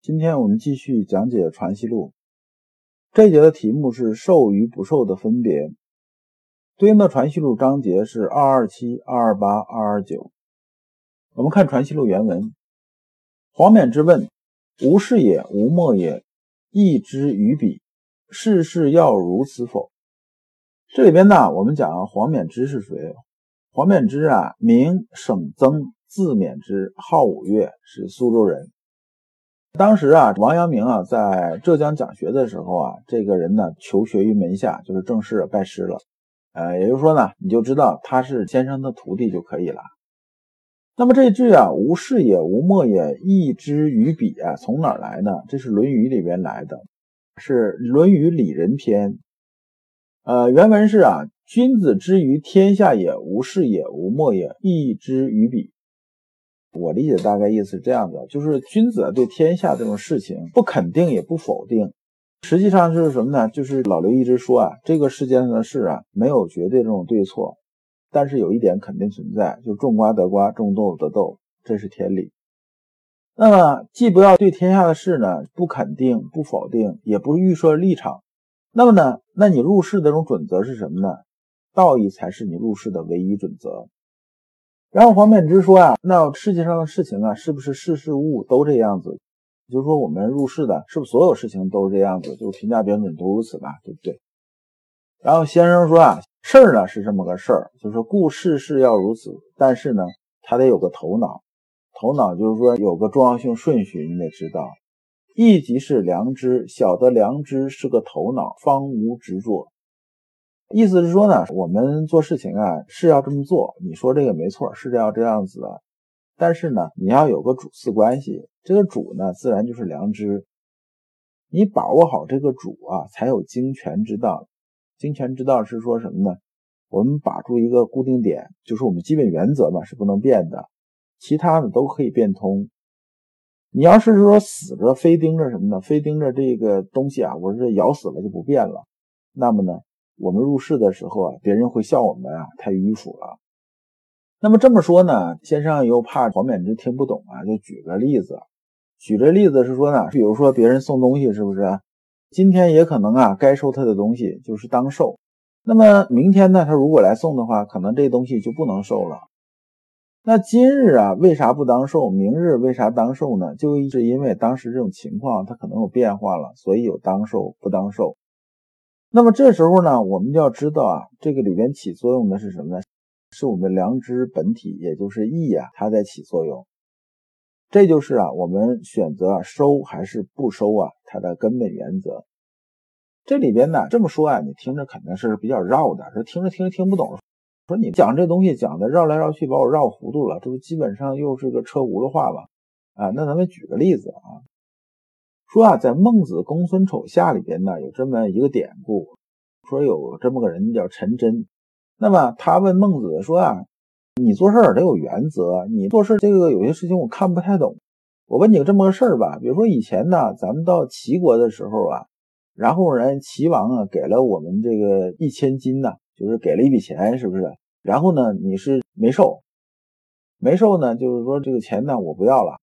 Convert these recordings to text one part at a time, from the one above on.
今天我们继续讲解《传习录》。这节的题目是“受与不受的分别”，对应的《传习录》章节是二二七、二二八、二二九。我们看《传习录》原文：黄冕之问：“无是也，无莫也，义之于彼，世事要如此否？”这里边呢，我们讲黄冕之是谁？黄冕之啊，名省曾，字冕之，号五岳，是苏州人。当时啊，王阳明啊在浙江讲学的时候啊，这个人呢求学于门下，就是正式拜师了。呃，也就是说呢，你就知道他是先生的徒弟就可以了。那么这句啊，无事也，无莫也，义之于彼啊，从哪儿来呢？这是《论语》里边来的，是《论语里仁篇》。呃，原文是啊，君子之于天下也，无事也，无莫也，义之于彼。我理解大概意思是这样的，就是君子对天下这种事情不肯定也不否定，实际上是什么呢？就是老刘一直说啊，这个世界上的事啊，没有绝对这种对错，但是有一点肯定存在，就种瓜得瓜，种豆得豆，这是天理。那么既不要对天下的事呢不肯定不否定，也不预设立场，那么呢，那你入世的这种准则是什么呢？道义才是你入世的唯一准则。然后黄冕之说啊，那世界上的事情啊，是不是事事物物都这样子？就是说我们入世的，是不是所有事情都是这样子？就是评价标准都如此吧，对不对？然后先生说啊，事儿呢是这么个事儿，就是说故事事要如此，但是呢，他得有个头脑，头脑就是说有个重要性顺序，你得知道。一即是良知，晓得良知是个头脑，方无执着。意思是说呢，我们做事情啊是要这么做。你说这个没错，是要这样子的。但是呢，你要有个主次关系，这个主呢自然就是良知。你把握好这个主啊，才有精权之道。精权之道是说什么呢？我们把住一个固定点，就是我们基本原则嘛，是不能变的。其他的都可以变通。你要是说死着非盯着什么呢？非盯着这个东西啊，我这咬死了就不变了。那么呢？我们入世的时候啊，别人会笑我们啊太迂腐了。那么这么说呢，先生又怕黄冕之听不懂啊，就举个例子。举这例子是说呢，比如说别人送东西，是不是？今天也可能啊，该收他的东西就是当受。那么明天呢，他如果来送的话，可能这东西就不能受了。那今日啊，为啥不当受？明日为啥当受呢？就是因为当时这种情况它可能有变化了，所以有当受不当受。那么这时候呢，我们就要知道啊，这个里边起作用的是什么呢？是我们良知本体，也就是义啊，它在起作用。这就是啊，我们选择收还是不收啊，它的根本原则。这里边呢，这么说啊，你听着肯定是比较绕的，这听着听着听不懂，说你讲这东西讲的绕来绕去，把我绕糊涂了，这不基本上又是个车轱辘话吧？啊，那咱们举个例子啊。说啊，在《孟子公孙丑下》里边呢，有这么一个典故，说有这么个人叫陈真。那么他问孟子说啊，你做事得有原则，你做事这个有些事情我看不太懂。我问你个这么个事儿吧，比如说以前呢，咱们到齐国的时候啊，然后人齐王啊给了我们这个一千金呢，就是给了一笔钱，是不是？然后呢，你是没受，没受呢，就是说这个钱呢我不要了。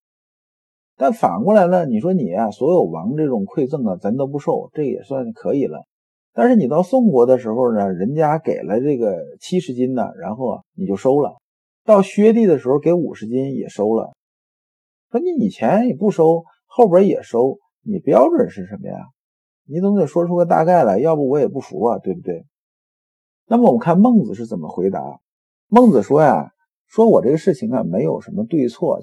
但反过来呢？你说你啊，所有王这种馈赠啊，咱都不受，这也算可以了。但是你到宋国的时候呢，人家给了这个七十斤呢，然后啊你就收了。到薛地的时候给五十斤也收了。说你以前也不收，后边也收，你标准是什么呀？你总得说出个大概来，要不我也不服啊，对不对？那么我们看孟子是怎么回答。孟子说呀，说我这个事情啊，没有什么对错。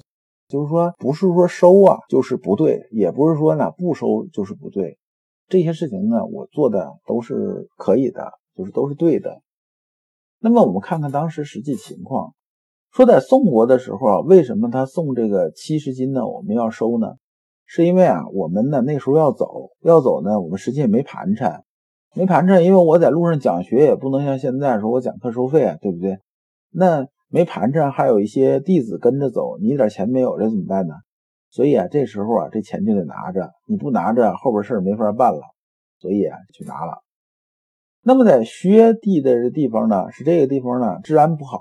就是说，不是说收啊就是不对，也不是说呢不收就是不对。这些事情呢，我做的都是可以的，就是都是对的。那么我们看看当时实际情况，说在宋国的时候啊，为什么他送这个七十斤呢？我们要收呢？是因为啊，我们呢那时候要走，要走呢，我们实际也没盘缠，没盘缠，因为我在路上讲学也不能像现在说我讲课收费啊，对不对？那没盘缠，还有一些弟子跟着走，你一点钱没有，这怎么办呢？所以啊，这时候啊，这钱就得拿着，你不拿着，后边事儿没法办了。所以啊，去拿了。那么在薛地的这地方呢，是这个地方呢，治安不好。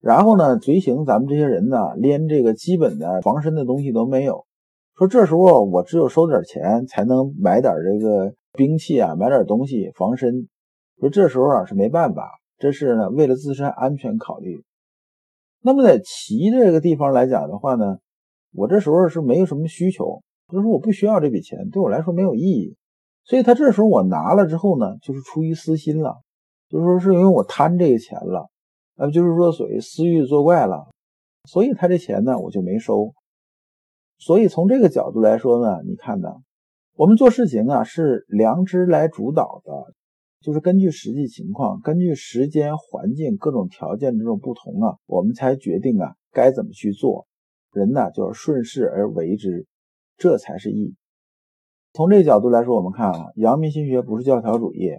然后呢，随行咱们这些人呢，连这个基本的防身的东西都没有。说这时候我只有收点钱，才能买点这个兵器啊，买点东西防身。说这时候啊是没办法，这是呢为了自身安全考虑。那么在齐这个地方来讲的话呢。我这时候是没有什么需求，就是说我不需要这笔钱，对我来说没有意义。所以他这时候我拿了之后呢，就是出于私心了，就是说是因为我贪这个钱了，呃，就是说属于私欲作怪了，所以他这钱呢我就没收。所以从这个角度来说呢，你看呢，我们做事情啊是良知来主导的，就是根据实际情况，根据时间环境各种条件这种不同啊，我们才决定啊该怎么去做。人呢，就要顺势而为之，这才是义。从这个角度来说，我们看啊，阳明心学不是教条主义，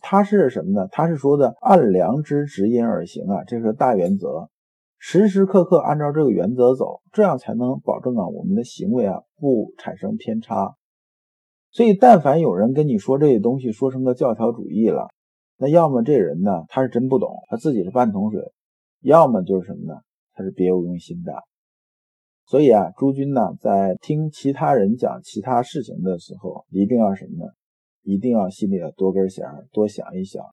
它是什么呢？它是说的按良知指引而行啊，这是大原则，时时刻刻按照这个原则走，这样才能保证啊我们的行为啊不产生偏差。所以，但凡有人跟你说这些东西说成个教条主义了，那要么这人呢他是真不懂，他自己是半桶水；要么就是什么呢？他是别有用心的。所以啊，诸君呢，在听其他人讲其他事情的时候，一定要什么呢？一定要心里多根弦，多想一想。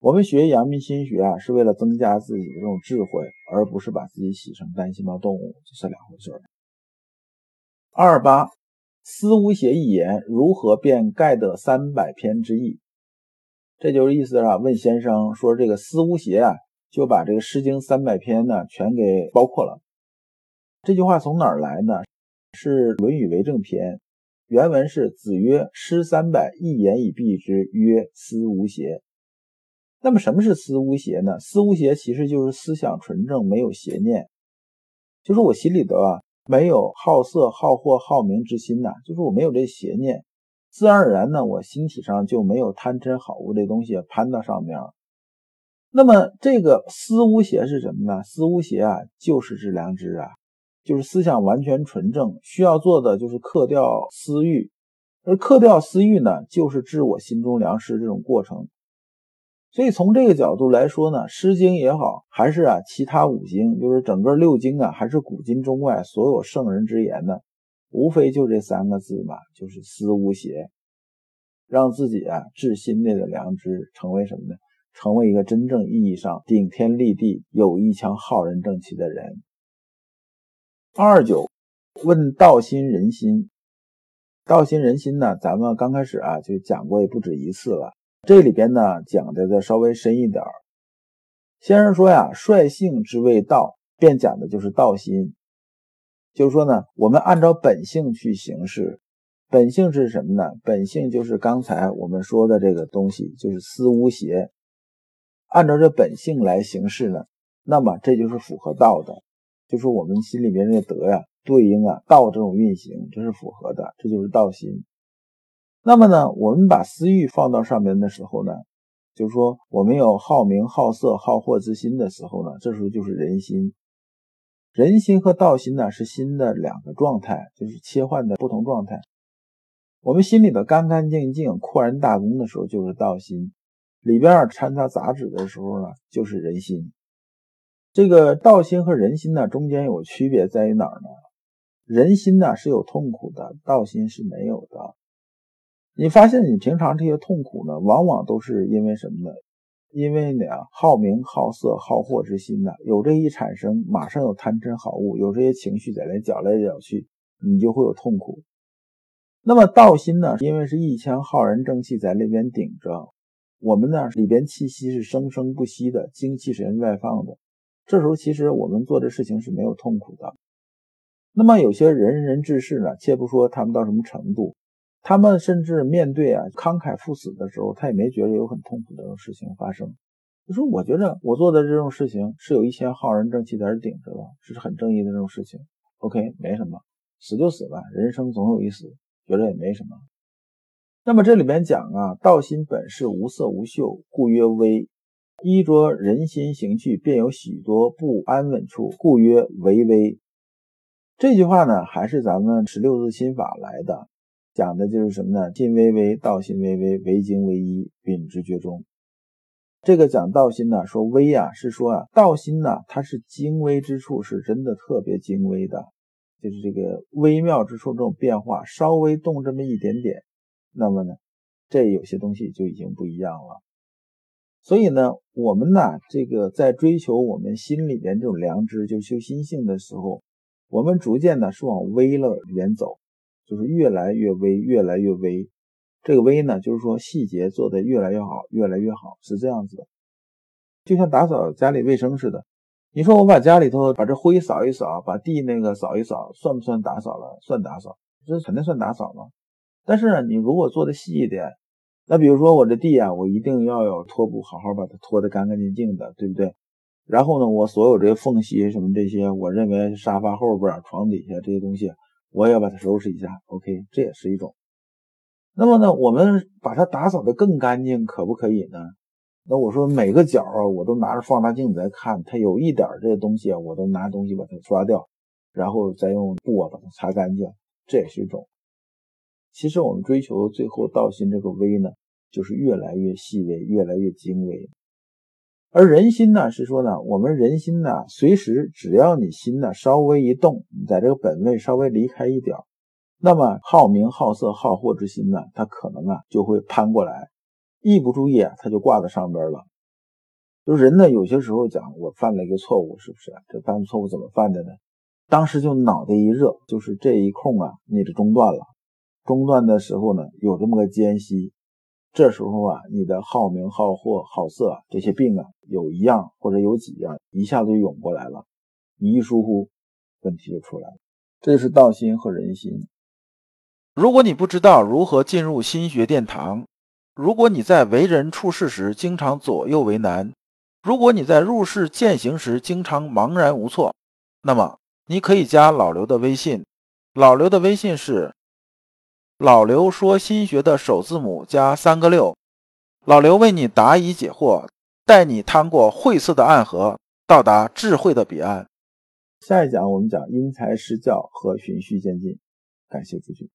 我们学阳明心学啊，是为了增加自己的这种智慧，而不是把自己洗成单细胞动物，这是两回事儿。二八，思无邪一言，如何辨盖得三百篇之意？这就是意思啊。问先生说，这个思无邪啊，就把这个《诗经》三百篇呢，全给包括了。这句话从哪儿来呢？是《论语为政篇》，原文是：“子曰：诗三百，一言以蔽之，曰思无邪。”那么什么是思无邪呢？思无邪其实就是思想纯正，没有邪念，就是我心里头啊没有好色、好货、好名之心呐，就是我没有这邪念，自然而然呢，我心体上就没有贪嗔好恶这东西攀到上面。那么这个思无邪是什么呢？思无邪啊，就是治良知啊。就是思想完全纯正，需要做的就是克掉私欲，而克掉私欲呢，就是治我心中良师这种过程。所以从这个角度来说呢，《诗经》也好，还是啊其他五经，就是整个六经啊，还是古今中外所有圣人之言呢，无非就这三个字嘛，就是思无邪，让自己啊治心内的良知，成为什么呢？成为一个真正意义上顶天立地、有一腔浩然正气的人。二九问道心人心，道心人心呢？咱们刚开始啊就讲过也不止一次了。这里边呢讲的再稍微深一点儿。先生说呀，率性之谓道，便讲的就是道心。就是说呢，我们按照本性去行事。本性是什么呢？本性就是刚才我们说的这个东西，就是思无邪。按照这本性来行事呢，那么这就是符合道的。就是我们心里边这个德呀，对应啊道这种运行，这是符合的，这就是道心。那么呢，我们把私欲放到上面的时候呢，就是说我们有好名、好色、好货之心的时候呢，这时候就是人心。人心和道心呢是心的两个状态，就是切换的不同状态。我们心里的干干净净、阔然大公的时候就是道心，里边掺杂杂质的时候呢就是人心。这个道心和人心呢，中间有区别在于哪儿呢？人心呢是有痛苦的，道心是没有的。你发现你平常这些痛苦呢，往往都是因为什么呢？因为呢好名、好色、好货之心呢，有这一产生，马上有贪嗔好恶，有这些情绪在那搅来搅去，你就会有痛苦。那么道心呢，因为是一腔浩然正气在那边顶着，我们呢里边气息是生生不息的，精气神外放的。这时候其实我们做的事情是没有痛苦的。那么有些仁人志士呢，且不说他们到什么程度，他们甚至面对啊慷慨赴死的时候，他也没觉得有很痛苦的这种事情发生。就说我觉得我做的这种事情是有一些浩然正气在这顶着的，这是很正义的这种事情。OK，没什么。死就死吧，人生总有一死，觉得也没什么。那么这里面讲啊，道心本是无色无嗅，故曰微。衣着人心行去，便有许多不安稳处，故曰为微。这句话呢，还是咱们十六字心法来的，讲的就是什么呢？心微微，道心微微，为精为一，秉之绝中。这个讲道心呢，说微啊，是说啊，道心呢，它是精微之处，是真的特别精微的，就是这个微妙之处，这种变化稍微动这么一点点，那么呢，这有些东西就已经不一样了。所以呢，我们呢，这个在追求我们心里边这种良知，就修心性的时候，我们逐渐的是往微了里边走，就是越来越微，越来越微。这个微呢，就是说细节做得越来越好，越来越好，是这样子的。就像打扫家里卫生似的，你说我把家里头把这灰扫一扫，把地那个扫一扫，算不算打扫了？算打扫，这肯定算打扫了。但是呢，你如果做的细一点。那比如说我这地啊，我一定要有拖布，好好把它拖得干干净净的，对不对？然后呢，我所有这些缝隙什么这些，我认为沙发后边、床底下这些东西，我也要把它收拾一下。OK，这也是一种。那么呢，我们把它打扫得更干净，可不可以呢？那我说每个角啊，我都拿着放大镜在看，它有一点这些东西啊，我都拿东西把它刷掉，然后再用布啊把它擦干净，这也是一种。其实我们追求最后道心这个微呢，就是越来越细微，越来越精微。而人心呢，是说呢，我们人心呢，随时只要你心呢稍微一动，你在这个本位稍微离开一点，那么好名好色好货之心呢，它可能啊就会攀过来，一不注意啊，它就挂在上边了。就人呢，有些时候讲我犯了一个错误，是不是？这犯错误怎么犯的呢？当时就脑袋一热，就是这一空啊，你就中断了。中断的时候呢，有这么个间隙，这时候啊，你的好名好货好色这些病啊，有一样或者有几样，一下子就涌过来了，你一疏忽，问题就出来了。这是道心和人心。如果你不知道如何进入心学殿堂，如果你在为人处事时经常左右为难，如果你在入世践行时经常茫然无措，那么你可以加老刘的微信，老刘的微信是。老刘说：“心学的首字母加三个六。”老刘为你答疑解惑，带你趟过晦涩的暗河，到达智慧的彼岸。下一讲我们讲因材施教和循序渐进。感谢咨询。